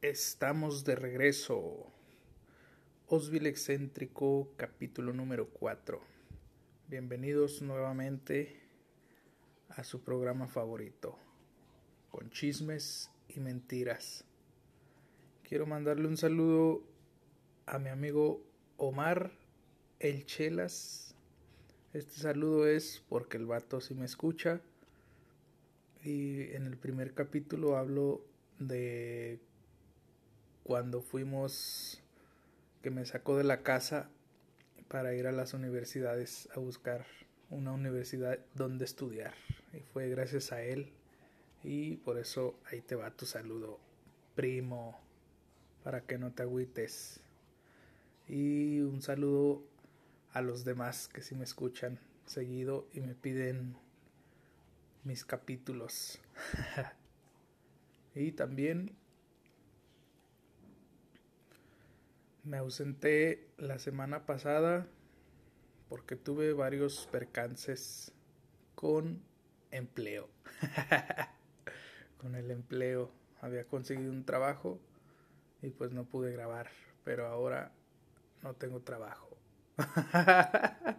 Estamos de regreso. Osville Excéntrico, capítulo número 4. Bienvenidos nuevamente a su programa favorito, con chismes y mentiras. Quiero mandarle un saludo a mi amigo Omar El Chelas. Este saludo es porque el vato sí me escucha. Y en el primer capítulo hablo de cuando fuimos, que me sacó de la casa para ir a las universidades a buscar una universidad donde estudiar. Y fue gracias a él. Y por eso ahí te va tu saludo, primo, para que no te agüites. Y un saludo a los demás que sí me escuchan seguido y me piden mis capítulos. y también Me ausenté la semana pasada porque tuve varios percances con empleo. con el empleo. Había conseguido un trabajo y pues no pude grabar. Pero ahora no tengo trabajo.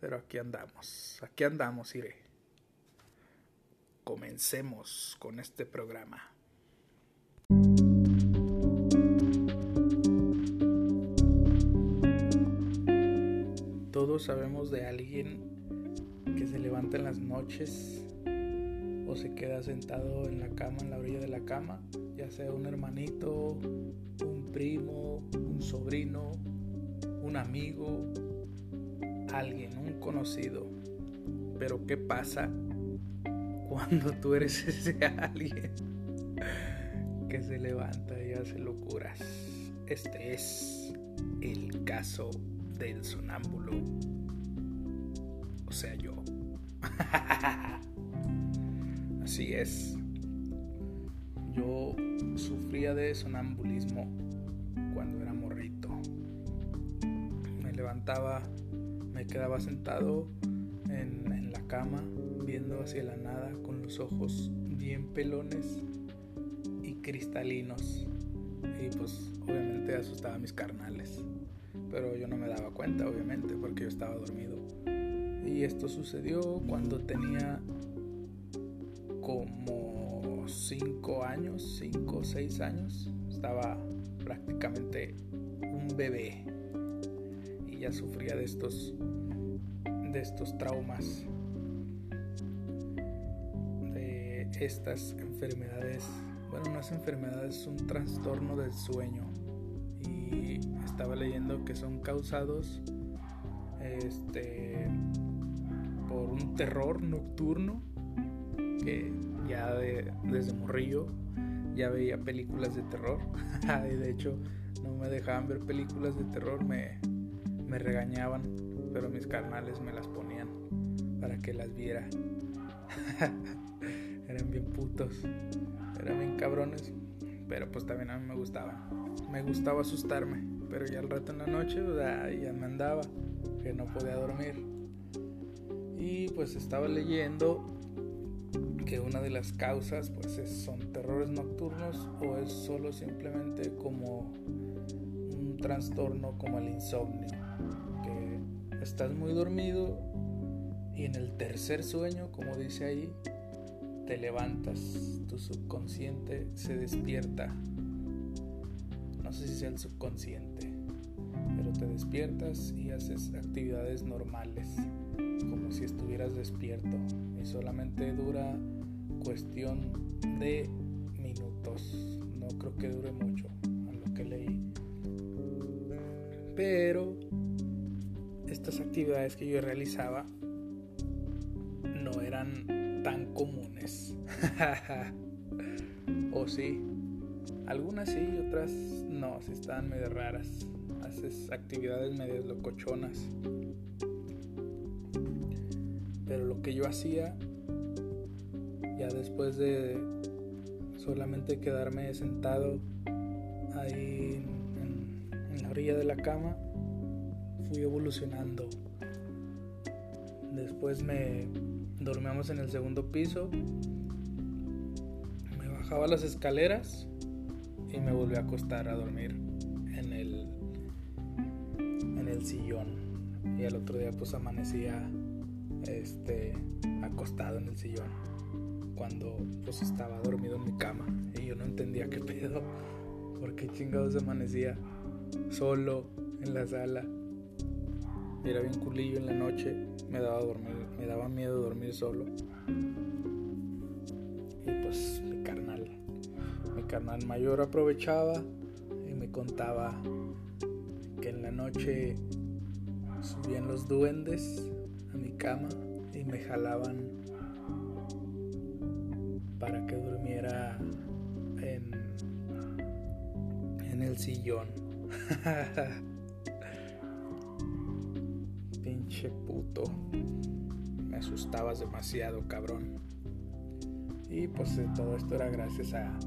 pero aquí andamos. Aquí andamos, iré. Comencemos con este programa. Todos sabemos de alguien que se levanta en las noches o se queda sentado en la cama, en la orilla de la cama, ya sea un hermanito, un primo, un sobrino, un amigo, alguien, un conocido. Pero ¿qué pasa cuando tú eres ese alguien que se levanta y hace locuras? Este es el caso del sonámbulo. O sea, yo. Así es. Yo sufría de sonambulismo cuando era morrito. Me levantaba, me quedaba sentado en, la cama, viendo hacia la nada, con los ojos bien pelones y cristalinos. Y pues obviamente asustaba a mis carnales pero yo no me daba cuenta, obviamente, porque yo estaba dormido. Y esto sucedió cuando tenía como 5 años, 5 o 6 años. Estaba prácticamente un bebé y ya sufría de estos de estos traumas de estas enfermedades bueno no es enfermedades es un trastorno del sueño estaba leyendo que son causados este por un terror nocturno que ya desde morrillo ya veía películas de terror. Y de hecho no me dejaban ver películas de terror me, me regañaban pero mis carnales me las ponían para que las viera. Eran bien putos eran bien cabrones pero pues también a mí me gustaba me gustaba asustarme pero ya al rato en la noche ya me andaba, que no podía dormir. Y pues estaba leyendo que una de las causas pues son terrores nocturnos o es solo simplemente como un trastorno como el insomnio, que estás muy dormido y en el tercer sueño, como dice ahí, te levantas, tu subconsciente se despierta sé si sea el subconsciente, pero te despiertas y haces actividades normales, como si estuvieras despierto, y solamente dura cuestión de minutos, no creo que dure mucho a lo que leí, pero estas actividades que yo realizaba no eran tan comunes. o sí, algunas sí, otras no, si estaban medio raras. Haces actividades medio locochonas. Pero lo que yo hacía, ya después de solamente quedarme sentado ahí en la orilla de la cama, fui evolucionando. Después me dormíamos en el segundo piso. Me bajaba las escaleras y me volví a acostar a dormir en el en el sillón. Y al otro día pues amanecía este acostado en el sillón cuando pues estaba dormido en mi cama. Y yo no entendía qué pedo porque chingados amanecía solo en la sala. Era bien culillo en la noche me daba dormir me daba miedo dormir solo carnal mayor aprovechaba y me contaba que en la noche subían los duendes a mi cama y me jalaban para que durmiera en, en el sillón. Pinche puto. Me asustabas demasiado, cabrón. Y pues todo esto era gracias a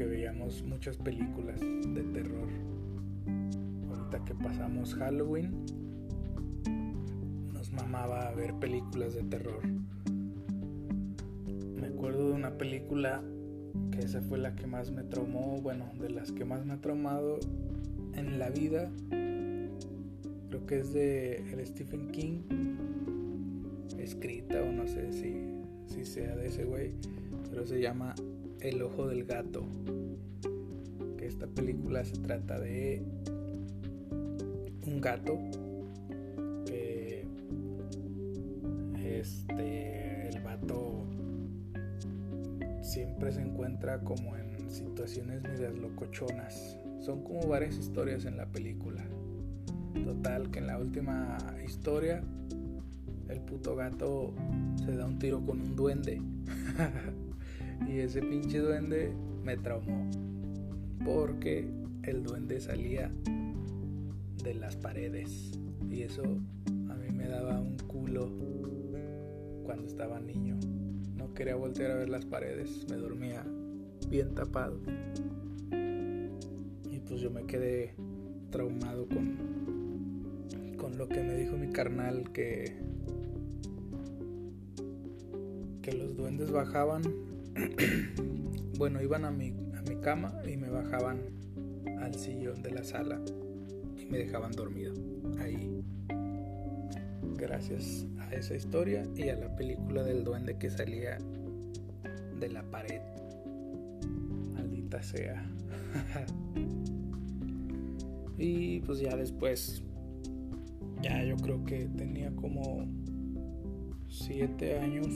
que veíamos muchas películas de terror. Ahorita que pasamos Halloween, nos mamaba a ver películas de terror acuerdo de una película que esa fue la que más me traumó, bueno, de las que más me ha traumado en la vida. Creo que es de el Stephen King, escrita o no sé si, si sea de ese güey, pero se llama El ojo del gato. Que esta película se trata de un gato que este el vato siempre se encuentra como en situaciones medias locochonas. Son como varias historias en la película. Total, que en la última historia el puto gato se da un tiro con un duende. y ese pinche duende me traumó. Porque el duende salía de las paredes. Y eso a mí me daba un culo cuando estaba niño quería voltear a ver las paredes, me dormía bien tapado. Y pues yo me quedé traumado con, con lo que me dijo mi carnal que, que los duendes bajaban, bueno, iban a mi, a mi cama y me bajaban al sillón de la sala y me dejaban dormido ahí gracias a esa historia y a la película del duende que salía de la pared. Maldita sea. y pues ya después, ya yo creo que tenía como siete años,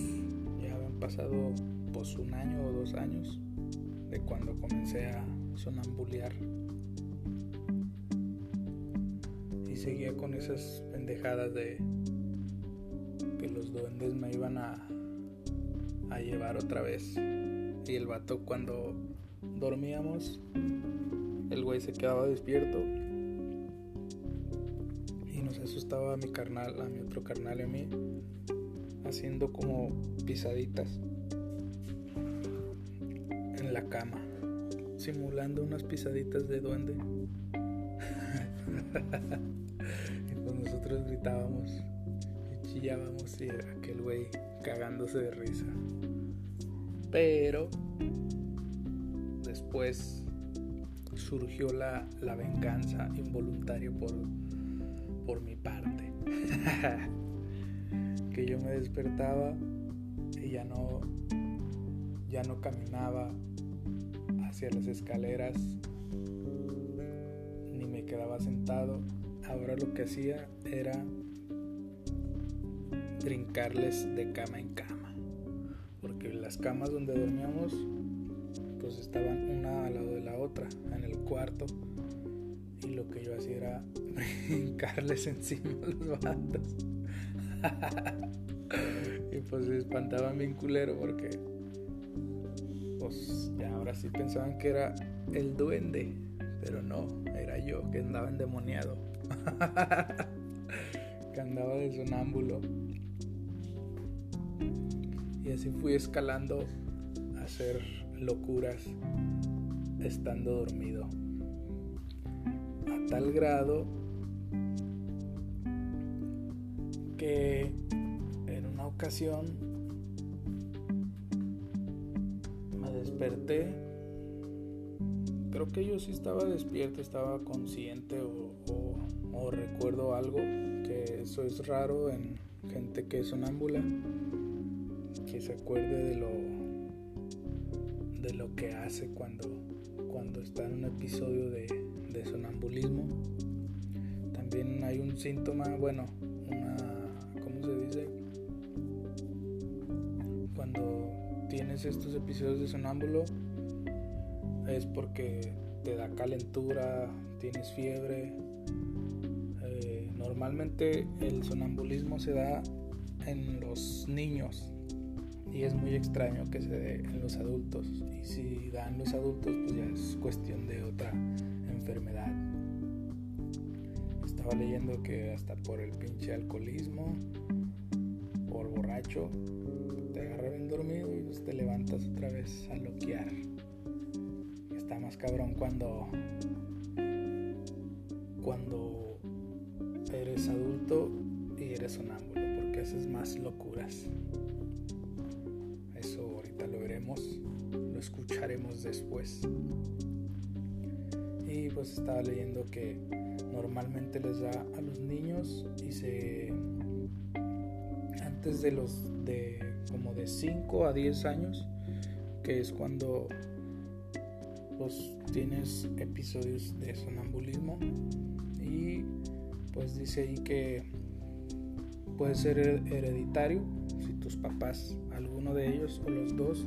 ya habían pasado pues un año o dos años de cuando comencé a sonambulear. Y seguía con esas pendejadas de los duendes me iban a, a llevar otra vez. Y el vato cuando dormíamos, el güey se quedaba despierto y nos asustaba a mi carnal, a mi otro carnal y a mí, haciendo como pisaditas la cama, simulando unas pisaditas de duende. y pues nosotros gritábamos chillábamos y aquel güey cagándose de risa. Pero después surgió la, la venganza involuntaria por, por mi parte. que yo me despertaba y ya no, ya no caminaba hacia las escaleras ni me quedaba sentado. Ahora lo que hacía era brincarles de cama en cama. Porque las camas donde dormíamos pues estaban una al lado de la otra en el cuarto. Y lo que yo hacía era brincarles encima a los vatos. y pues se espantaban bien culero porque ahora sí pensaban que era el duende. Pero no, era yo que andaba endemoniado. que andaba de sonámbulo. Y así fui escalando a hacer locuras estando dormido. A tal grado que en una ocasión desperté creo que yo sí estaba despierto, estaba consciente o, recuerdo algo, que eso es raro en gente que es sonámbula, que se acuerde de lo, de lo que hace cuando, cuando está en un episodio de, de sonambulismo. También hay un síntoma, bueno, estos episodios de sonámbulo es porque te da calentura, tienes fiebre, Normalmente el sonambulismo se da en los niños y es muy extraño que se dé en los adultos. Y si da en los adultos, pues ya es cuestión de otra enfermedad. Estaba leyendo que hasta por el pinche alcoholismo, por borracho, agarra bien dormido y pues te levantas otra vez a loquear. Está más cabrón cuando cuando eres adulto y eres sonámbulo, porque haces más locuras. Eso ahorita lo veremos, lo escucharemos después. Y pues estaba leyendo que normalmente les da a los niños y se antes de los de como de 5 a 10 años, que es cuando pues tienes episodios de sonambulismo y pues dice ahí que puede ser hereditario si tus papás, alguno de ellos o los dos,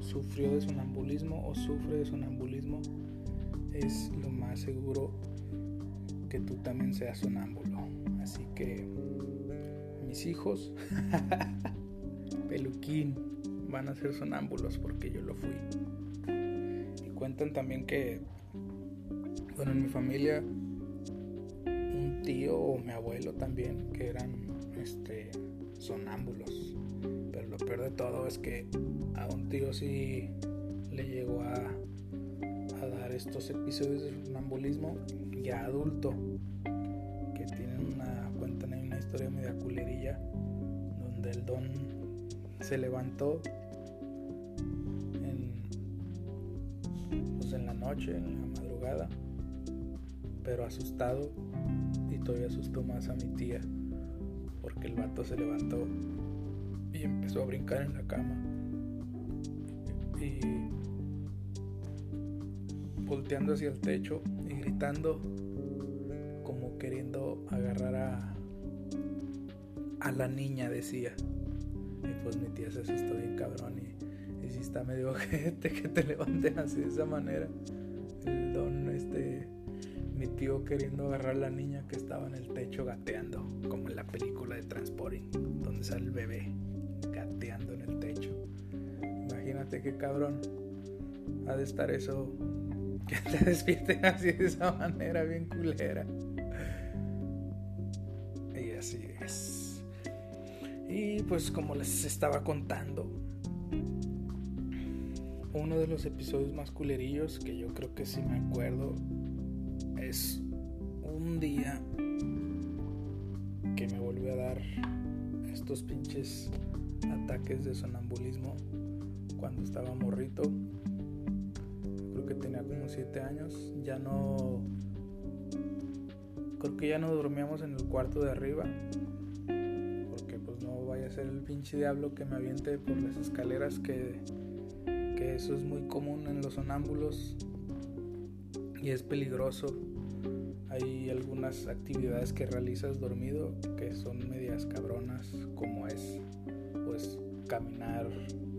sufrió de sonambulismo o sufre de sonambulismo, es lo más seguro que tú también seas sonámbulo. Así que mis hijos, peluquín, van a ser sonámbulos porque yo lo fui. Y cuentan también que, bueno, en mi familia tío o mi abuelo también que eran este sonámbulos pero lo peor de todo es que a un tío sí le llegó a, a dar estos episodios de sonambulismo ya adulto que tienen una cuentan ahí una historia media culerilla donde el don se levantó en pues en la noche en la madrugada pero asustado todavía asustó más a mi tía porque el vato se levantó y empezó a brincar en la cama. Y volteando hacia el techo y gritando como queriendo agarrar a a la niña decía. y pues mi tía se asustó bien cabrón y, y si está medio gente que te levanten así de esa manera el don este mi tío queriendo agarrar a la niña que estaba en el techo gateando, como en la película de Transporting, donde sale el bebé gateando en el techo. Imagínate qué cabrón ha de estar eso, que te despierten así de esa manera, bien culera. Y así es. Y pues como les estaba contando, uno de los episodios más culerillos que yo creo que sí me acuerdo es un día que me volvió a dar estos pinches ataques de sonambulismo cuando estaba morrito. Creo que tenía como 7 años. Ya no. Creo que ya no dormíamos en el cuarto de arriba. A ser el pinche diablo que me aviente por las escaleras que, que eso es muy común en los sonámbulos y es peligroso hay algunas actividades que realizas dormido que son medias cabronas, como es pues caminar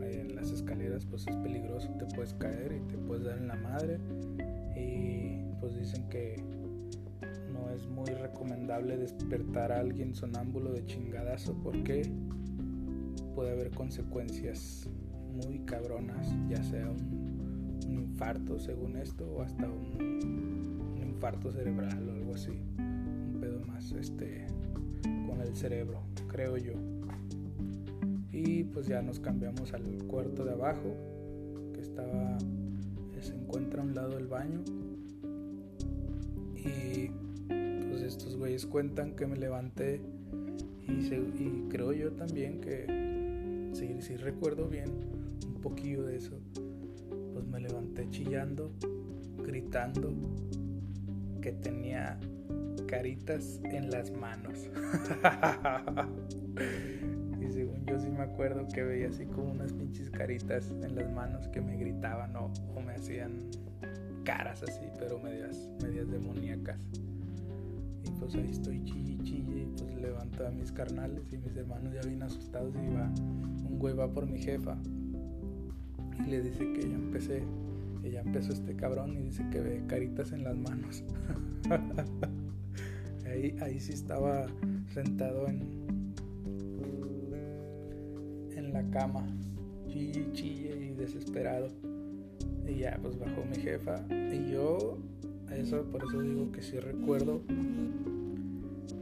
en las escaleras, pues es peligroso, te puedes caer y te puedes dar en la madre. Y pues dicen que es muy recomendable despertar a alguien sonámbulo de chingadazo porque puede haber consecuencias muy cabronas, ya sea un, infarto según esto o hasta un infarto cerebral o algo así. Un pedo más este con el cerebro, creo yo. Y pues ya nos cambiamos al cuarto de abajo, que estaba se encuentra a un lado del baño. Y estos güeyes cuentan que me levanté y, creo yo también que sí recuerdo bien un poquillo de eso. pues me levanté chillando, gritando que tenía caritas en las manos. y según yo sí me acuerdo que veía así como unas pinches caritas en las manos que me gritaban o, me hacían caras así, pero medias, medias demoníacas. Pues ahí estoy chille, chille, y pues levanto a mis carnales y mis hermanos ya bien asustados y va, un güey va por mi jefa y le dice que ya empecé, que ya empezó este cabrón y dice que ve caritas en las manos. ahí, ahí sí estaba sentado en, en la cama, chille, chille y desesperado. Y ya pues bajó mi jefa y yo, eso por eso digo que sí recuerdo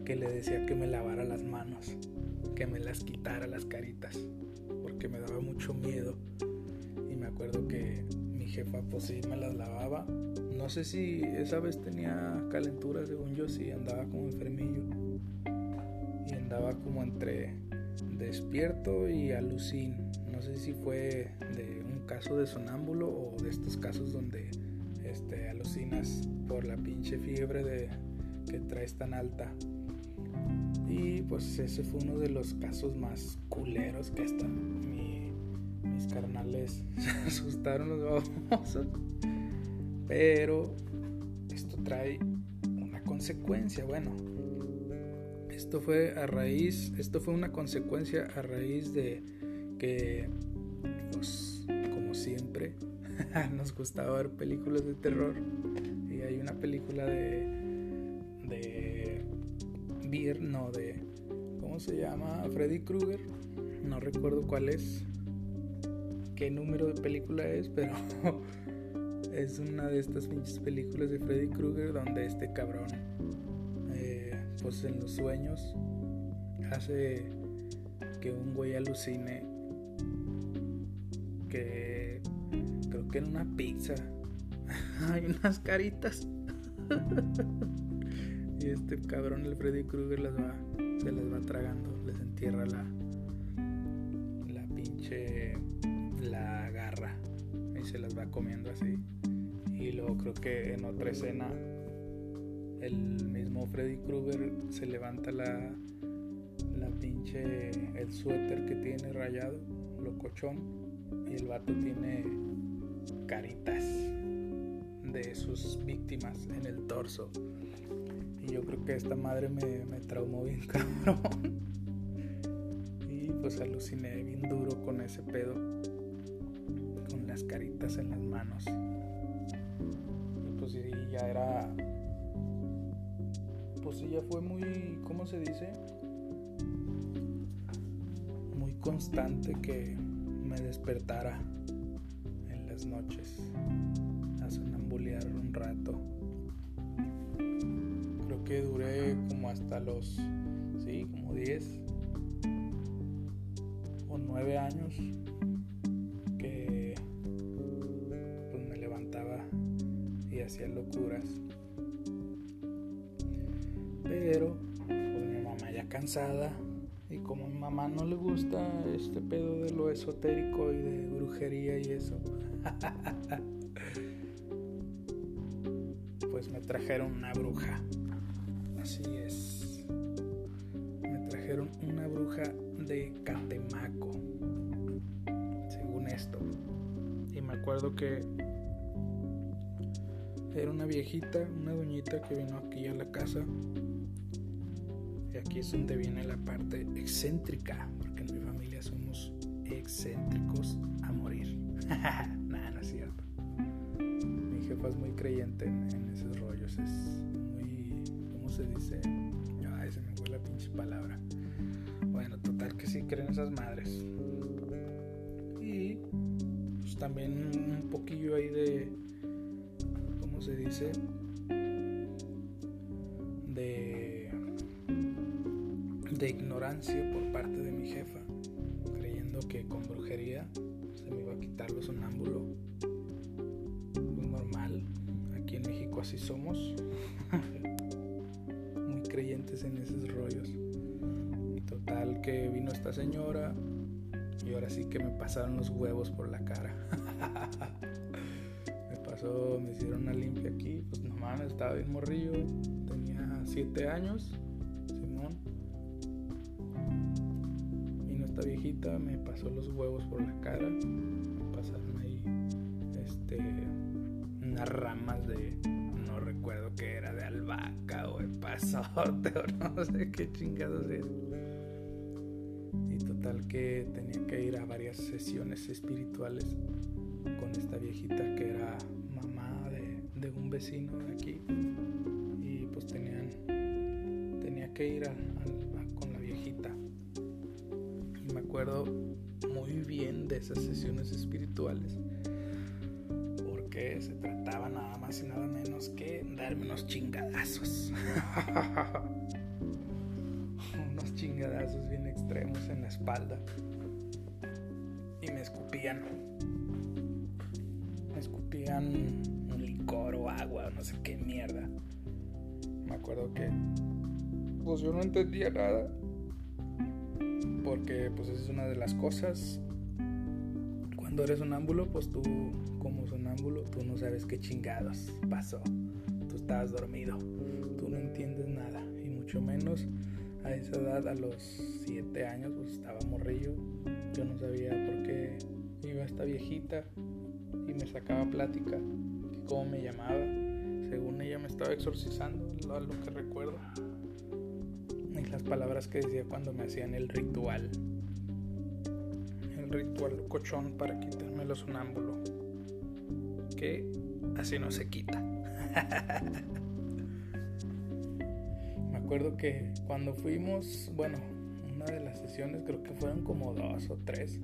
que le decía que me lavara las manos, que me las quitara las caritas, porque me daba mucho miedo. Y me acuerdo que mi jefa pues sí me las lavaba. No sé si esa vez tenía calentura, según yo sí, andaba como enfermillo. Y andaba como entre despierto y alucin. No sé si fue de un caso de sonámbulo o de estos casos donde este, alucinas por la pinche fiebre de, que traes tan alta. Y pues ese fue uno de los casos más culeros que hasta mis carnales se asustaron los babosos. Pero esto trae una consecuencia. Bueno, esto fue a raíz, esto fue una consecuencia a raíz de que, pues, como siempre, nos gustaba ver películas de terror. Y hay una película de, de No, de, ¿cómo se llama? Freddy Krueger. No recuerdo cuál es, qué número de película es, pero es una de estas pinches películas de Freddy Krueger donde este cabrón pues en los sueños hace que un güey alucine que creo que en una pizza hay unas caritas y este cabrón el Freddy Krueger se las va tragando les entierra la la pinche la garra y se las va comiendo así y luego creo que en otra escena el mismo Freddy Krueger se levanta la, la pinche, el suéter que tiene rayado, locochón, y el vato tiene caritas de sus víctimas en el torso. Y yo creo que esta madre me, me traumó bien cabrón. Y pues aluciné bien duro con ese pedo. Con las caritas en las manos. Y pues ya era pues ella fue muy, ¿cómo se dice? Muy constante que me despertara en las noches Que duré como hasta los, sí, como 10 o 9 años que pues me levantaba y hacía locuras pero pues mi mamá ya cansada y como a mi mamá no le gusta este pedo de lo esotérico y de brujería y eso, pues me trajeron una bruja. Así es. Me trajeron una bruja de Catemaco. Según esto. Y me acuerdo que era una viejita, una doñita que vino aquí a la casa y aquí es donde viene la parte excéntrica, porque en mi familia somos excéntricos a morir. Nada, no es cierto. Mi jefa es muy creyente en, esos rollos, es muy, ¿cómo se dice? Ay, se me fue la pinche palabra. Bueno, total que sí creen esas madres. Y pues también un poquillo ahí de, ¿cómo se dice? de ignorancia por parte de mi jefa, creyendo que con brujería se me iba a quitar lo sonámbulo. Pues normal, aquí en México así somos, muy en esos rollos. Total que vino esta señora y ahora sí que me pasaron los huevos por la cara. pasó, me hicieron una limpia aquí, pues nomás estaba bien morrillo, tenía 7 años, Simón. Vino esta viejita, me pasó los huevos por la cara, me pasaron ahí, este, unas ramas de, albahaca o de no sé qué chingados es. Y total que tenía que ir a varias sesiones espirituales con esta viejita que era mamá de, un vecino de aquí. Y pues tenían tenía que ir con la viejita. Y me acuerdo muy bien de esas sesiones espirituales porque se trataba nada más y nada menos que darme unos chingadazos unos chingadazos bien extremos en la espalda y me escupían un licor o agua, no sé qué mierda. Me acuerdo que pues yo no entendía nada. Porque pues esa es una de las cosas. Cuando eres sonámbulo, pues tú como sonámbulo, tú no sabes qué chingados pasó. Tú estabas dormido. Tú no entiendes nada. Y mucho menos a esa edad, a los 7 años, pues estaba morrillo. Yo no sabía por qué iba esta viejita y me sacaba plática, cómo me llamaba. Según ella me estaba exorcizando, lo, lo que recuerdo. Y las palabras que decía cuando me hacían el ritual. Ritual cochón para quitarme los sonámbulo. Que así no se quita. me acuerdo que cuando fuimos, bueno, una de las sesiones creo que fueron como dos o tres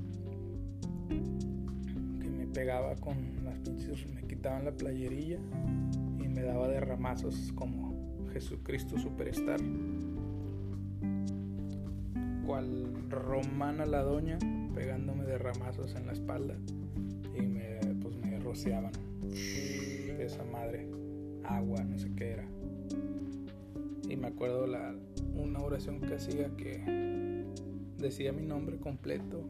pegaba con las pinches, me quitaban la playerilla y me daba de ramazos como Jesucristo Superstar. Cual romana la doña pegándome de ramazos en la espalda y me, pues me rociaban esa madre, agua, no sé qué era. Y me acuerdo la, una oración que hacía que decía mi nombre completo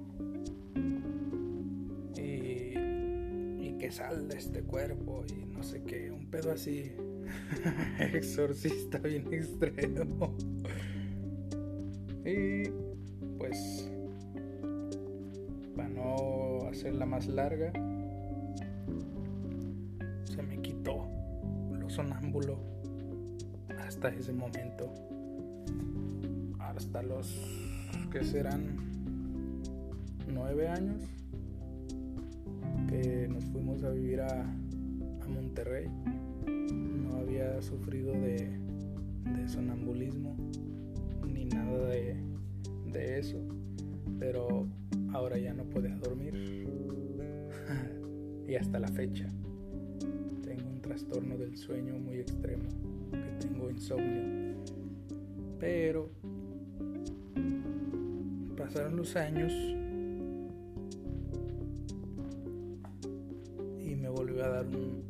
que sal de este cuerpo y no sé qué, un pedo así exorcista bien extremo. Larga, se me quitó lo sonámbulo hasta ese momento. Hasta los que serán nueve años fecha tengo un trastorno del sueño muy extremo, que tengo insomnio. Pero pasaron los años a dar un,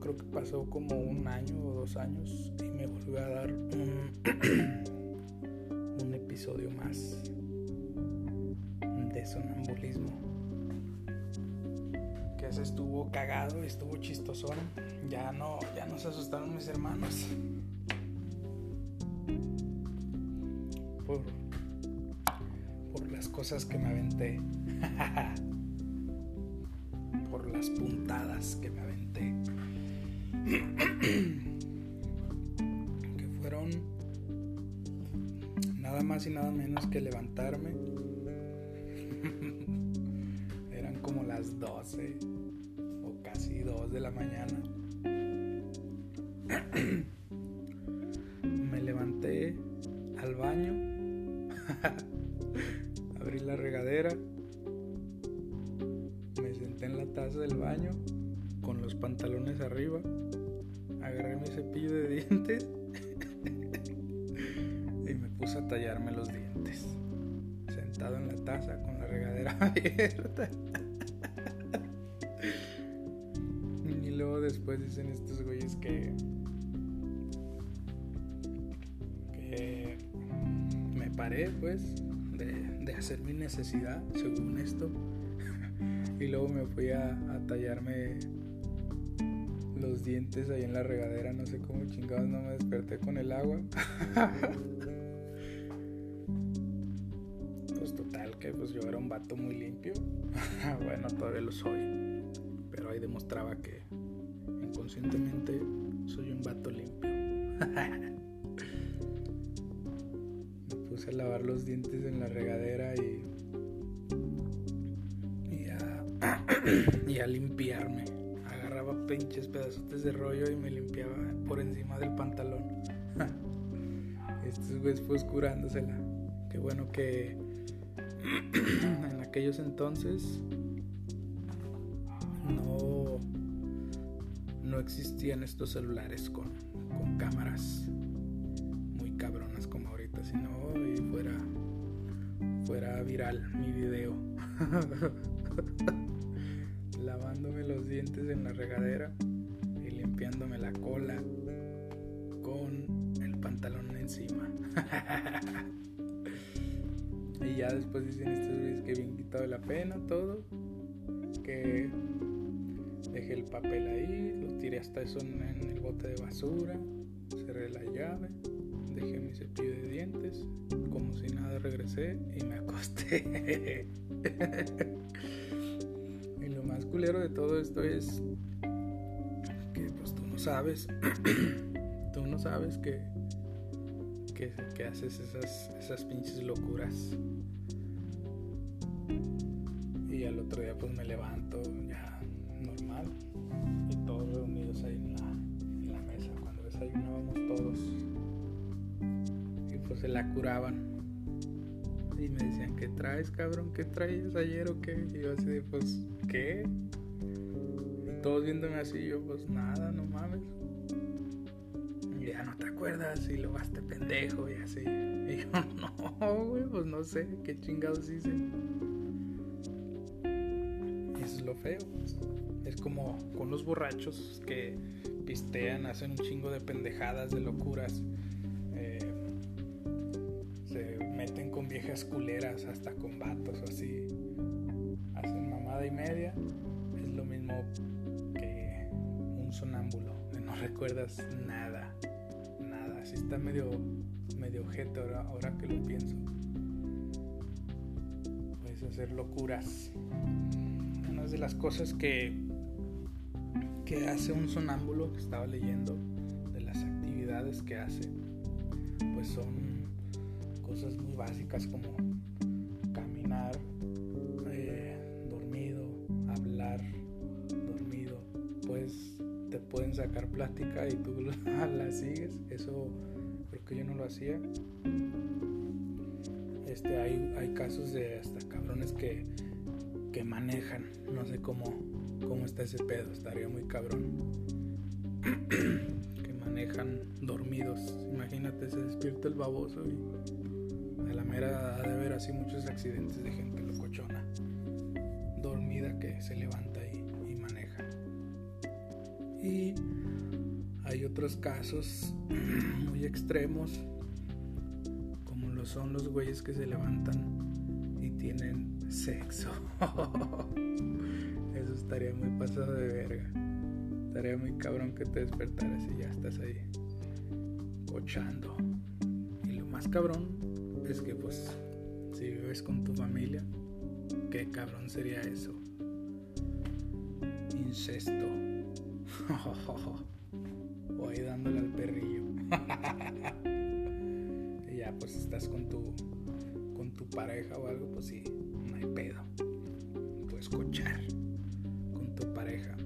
creo que pasó como un año o dos años y me volvió a dar un, un episodio más de sonambulismo. Estuvo cagado, estuvo chistosón. Ya no, ya no se asustaron mis hermanos. Por, por las cosas que me aventé. las puntadas que me aventé. que fueron nada más y nada menos que levantarme. Eran como las 12 o casi 2 de la mañana. me levanté al baño, abrí la regadera en la taza del baño con los pantalones arriba, agarré mi cepillo de dientes y me puse a tallarme los dientes, sentado en la taza con la regadera abierta. Después dicen estos güeyes que que me paré pues de, hacer mi necesidad según esto y luego me fui a, tallarme los dientes ahí en la regadera. No sé cómo chingados no me desperté con el agua. pues total, que pues yo era un vato muy limpio. bueno, todavía lo soy. Pero ahí demostraba que inconscientemente soy un vato limpio. me puse a lavar los dientes en la regadera y. y a, y a limpiarme pinches pedazos de rollo y me limpiaba por encima del pantalón. Estos güeyes pues curándosela. Qué bueno que en aquellos entonces existían estos celulares con, con cámaras muy cabronas como ahorita, sino y fuera, fuera viral mi video. lavándome los dientes en la regadera y limpiándome la cola con el pantalón encima. y ya después dicen estos güeyes que bien quitado la pena todo, que dejé el papel ahí, lo tiré hasta eso en, el bote de basura, cerré la llave, dejé mi cepillo de dientes, como si nada regresé y me acosté. culero de todo esto es que pues tú no sabes, tú no sabes que, que, haces esas, esas pinches locuras. Y al otro día pues me levanto ya se la curaban. Y me decían, ¿qué traes, cabrón? ¿Qué traes ayer o qué? Y yo así de, pues, ¿qué? Y todos viéndome así, yo, pues nada, no mames. Y ya no te acuerdas y lo vas pendejo y así. Y yo, no, güey, pues no sé, qué chingados hice. Y eso es lo feo. Es como con los borrachos que pistean, hacen un chingo de pendejadas, de locuras viejas culeras, hasta con vatos o así. Hacen mamada y media. Es lo mismo que un sonámbulo, no recuerdas nada. Nada. Así está medio, medio objeto ahora, ahora que lo pienso. Puedes hacer locuras. Una de las cosas que, que hace un sonámbulo que estaba leyendo, de las actividades que hace, pues son cosas muy básicas como caminar, eh, dormido, hablar, dormido, pues te pueden sacar plática y tú la sigues. Eso creo que yo no lo hacía. Este, hay, hay casos de hasta cabrones que, que manejan. No sé cómo, cómo está ese pedo. Estaría muy cabrón. que manejan dormidos. Imagínate, se despierta el baboso y a la mera ha de haber así muchos accidentes de gente locochona, dormida que se levanta y, y maneja. Y hay otros casos muy extremos, como lo son los güeyes que se levantan y tienen sexo. Eso estaría muy pasado de verga. Estaría muy cabrón que te despertaras y ya estás ahí cochando. Y lo más cabrón es que pues si vives con tu familia, qué cabrón sería eso. Incesto. ahí dándole al perrillo. y ya pues estás con tu con tu pareja o algo, pues sí, no hay pedo. Puedes cochar con tu pareja.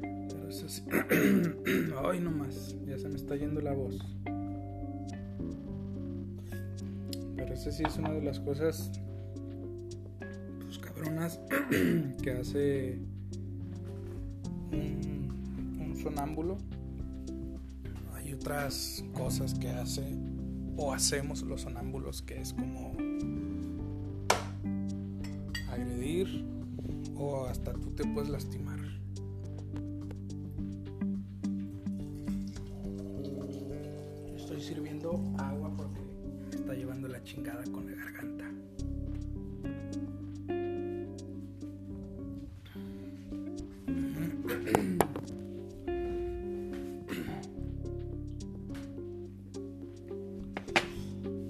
Pero eso sí. Ay, no más, ya se me está yendo la voz. Esa sí es una de las cosas pues cabronas que hace un, un sonámbulo. Hay otras cosas que hace o hacemos los sonámbulos que es como agredir o hasta tú te puedes lastimar. chingada con la garganta.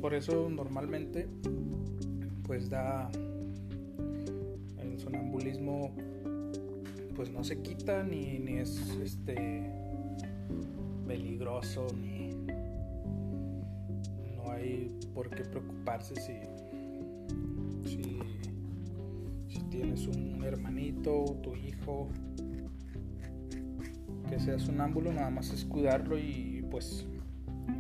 Por eso normalmente pues da el sonambulismo pues no se quita ni, ni es este peligroso ni por qué preocuparse si si, tienes un hermanito tu hijo que sea sonámbulo nada más es cuidarlo y pues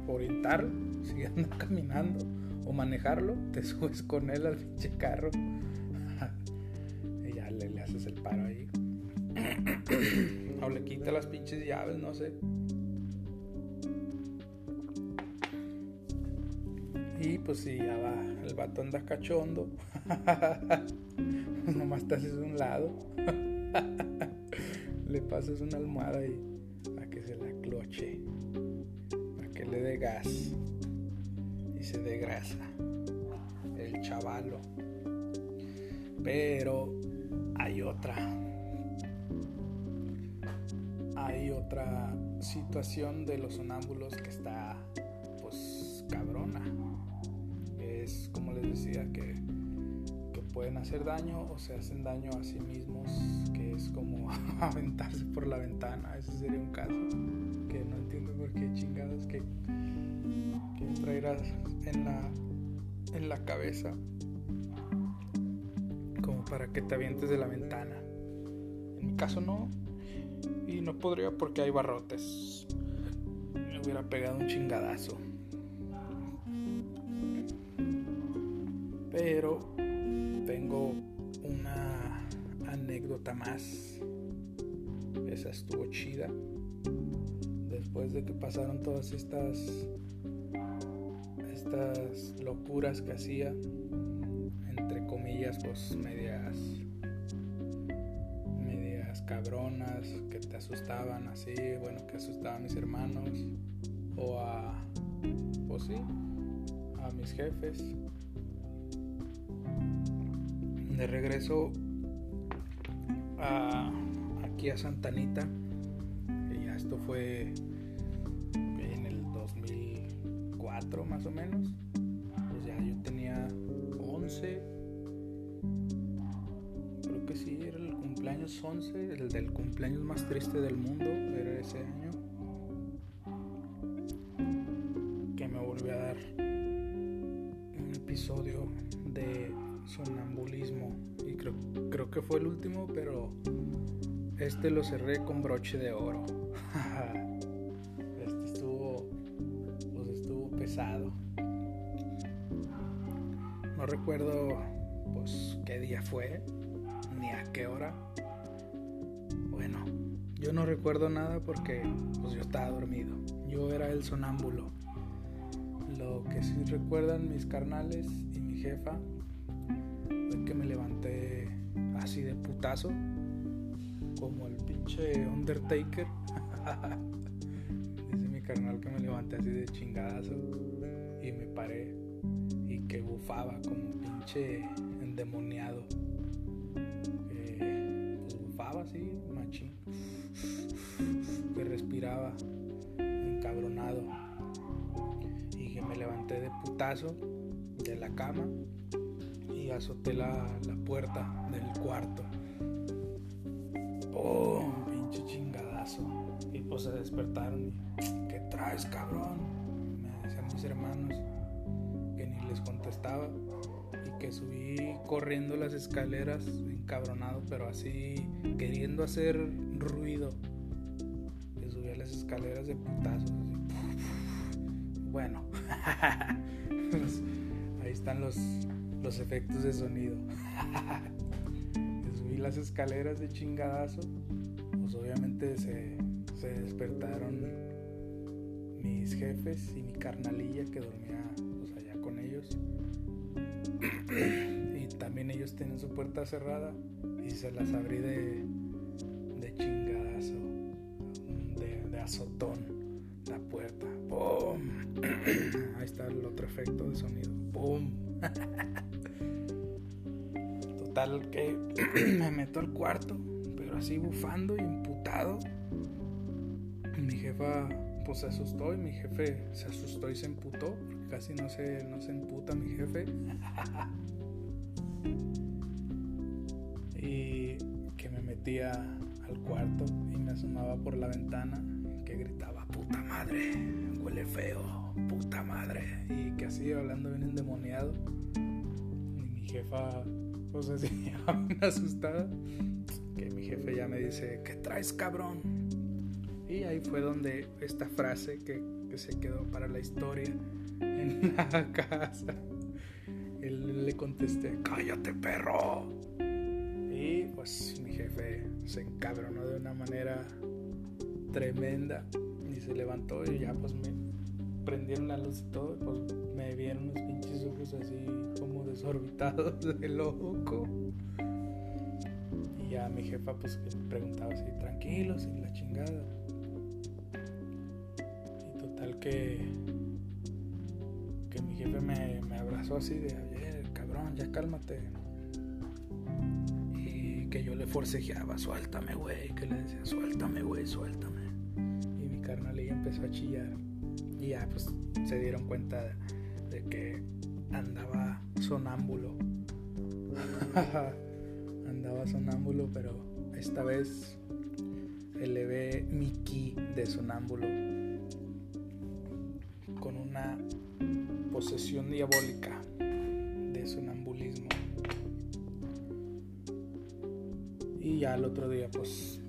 orientarlo si anda caminando o manejarlo te subes con él al pinche carro y ya le, le haces el paro ahí. O le quita las pinches llaves no sé Y pues si ya va, el vato anda cachondo, nomás te haces un lado, le pasas una almohada y a que se la cloche, a que le dé gas y se dé grasa, el chavalo. Pero hay otra, hay otra situación de los sonámbulos que está pues cabrona como les decía, que, pueden hacer daño o se hacen daño a sí mismos, que es como aventarse por la ventana. Ese sería un caso que no entiendo por qué chingados que, que traerás en la, en la cabeza como para que te avientes de la ventana. En mi caso no, y no podría porque hay barrotes. Me hubiera pegado un chingadazo. Pero tengo una anécdota más. Esa estuvo chida. Después de que pasaron todas estas estas locuras que hacía entre comillas pues medias medias cabronas que te asustaban así, bueno, que asustaban a mis hermanos o a pues sí, a mis jefes de regreso a, aquí a Santanita. Ya esto fue en el 2004 más o menos. Pues ya yo tenía 11. Creo que sí, era el cumpleaños 11, el del cumpleaños más triste del mundo, era ese año. Que me volvió a dar un episodio de sonambulismo. Y creo, creo que fue el último, pero este lo cerré con broche de oro. este estuvo, pues estuvo pesado. No recuerdo pues qué día fue, ni a qué hora. Bueno, yo no recuerdo nada porque pues yo estaba dormido. Yo era el sonámbulo. Lo que sí recuerdan mis carnales y mi jefa me levanté así de putazo, como el pinche Undertaker. Dice mi carnal que me levanté así de chingadazo y me paré y que bufaba como pinche endemoniado. Eh, bufaba así, machín. Que respiraba encabronado. Y que me levanté de putazo de la cama y azoté la, la puerta del cuarto. ¡Oh! Pinche chingadazo. Y pues se despertaron y, ¿qué traes, cabrón? Me decían mis hermanos que ni les contestaba y que subí corriendo las escaleras encabronado, pero así queriendo hacer ruido. Que subí a las escaleras de putazos. Bueno, ahí están los los efectos de sonido. Subí las escaleras de chingadazo, pues obviamente se, despertaron mis jefes y mi carnalilla que dormía pues allá con ellos. y también ellos tienen su puerta cerrada y se las abrí de, de chingadazo, de, de azotón la puerta. ¡Pum! Ahí está el otro efecto de sonido. ¡Pum! Total que me meto al cuarto, pero así bufando y imputado. Mi jefa pues se asustó y mi jefe se asustó y se emputó, casi no se, no se emputa mi jefe. y que me metía al cuarto y me asomaba por la ventana que gritaba, puta madre, huele feo, puta madre. Y que así hablando bien endemoniado. Y mi jefa, pues así, asustada, que mi jefe ya me dice, ¿qué traes cabrón? Y ahí fue donde esta frase que, que se quedó para la historia en la casa. Él le contesté, cállate perro. Y pues mi jefe se encabronó de una manera tremenda y se levantó y ya pues me prendieron la luz y todo, pues me vieron unos pinches ojos así como desorbitados de loco. Y ya mi jefa pues preguntaba así, tranquilos y la chingada. Y total que que mi jefe me, me abrazó así de, oye, cabrón, ya cálmate. Y que yo le forcejeaba, suéltame, güey, que le decía, suéltame, güey, suéltame. Y mi carnal ella empezó a chillar. Y ya, pues, se dieron cuenta de, que andaba sonámbulo. andaba sonámbulo, pero esta vez elevé mi ki de sonámbulo con una posesión diabólica de sonambulismo. Y ya el otro día pues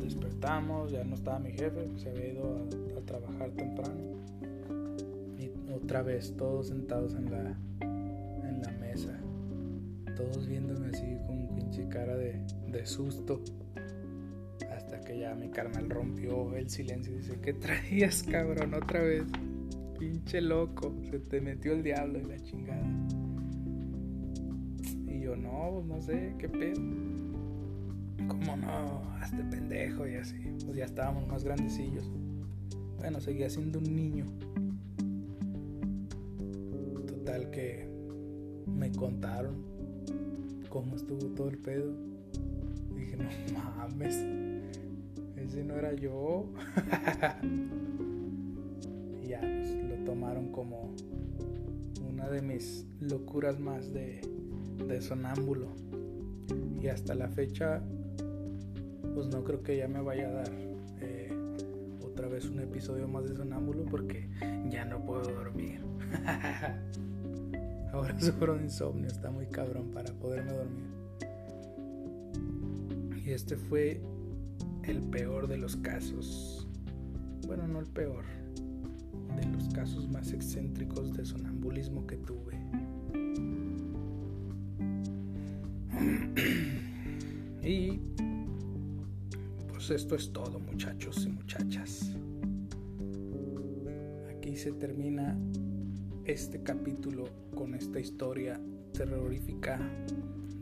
despertamos, ya no estaba mi jefe, se había ido a, trabajar temprano. Y otra vez todos sentados en la, en la mesa, todos viéndome así con pinche cara de, de susto. Hasta que ya mi carnal rompió el silencio y dice, ¿qué traías cabrón otra vez? pinche loco, se te metió el diablo y la chingada. Y yo, no, pues no sé, qué pedo. ¿Cómo no? Hazte pendejo y así. Pues ya estábamos más grandecillos. Bueno, seguía siendo un niño. Total que me contaron cómo estuvo todo el pedo. dije, no mames, ese no era yo. ya pues, lo tomaron como una de mis locuras más de, de sonámbulo. Y hasta la fecha, pues no creo que ya me vaya a dar eh, otra vez un episodio más de sonámbulo porque ya no puedo dormir. Ahora sufro de insomnio, está muy cabrón para poderme dormir. Y este fue el peor de los casos. Bueno, no el peor, de los casos más excéntricos de sonambulismo que tuve. y esto es todo muchachos y muchachas. Aquí se termina este capítulo con esta historia terrorífica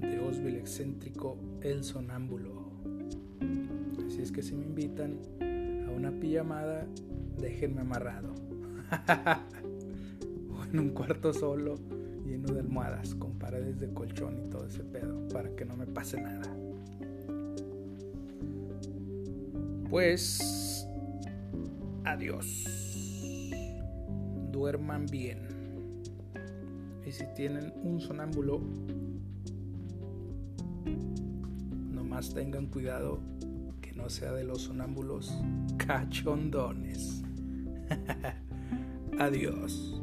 de Osville excéntrico El Sonámbulo. Así es que si me invitan a una pijamada, déjenme amarrado. o en un cuarto solo, lleno de almohadas, con paredes de colchón y todo ese pedo, para que no me pase nada. Pues, adiós. Duerman bien. Y si tienen un sonámbulo, nomás tengan cuidado que no sea de los sonámbulos cachondones. Adiós.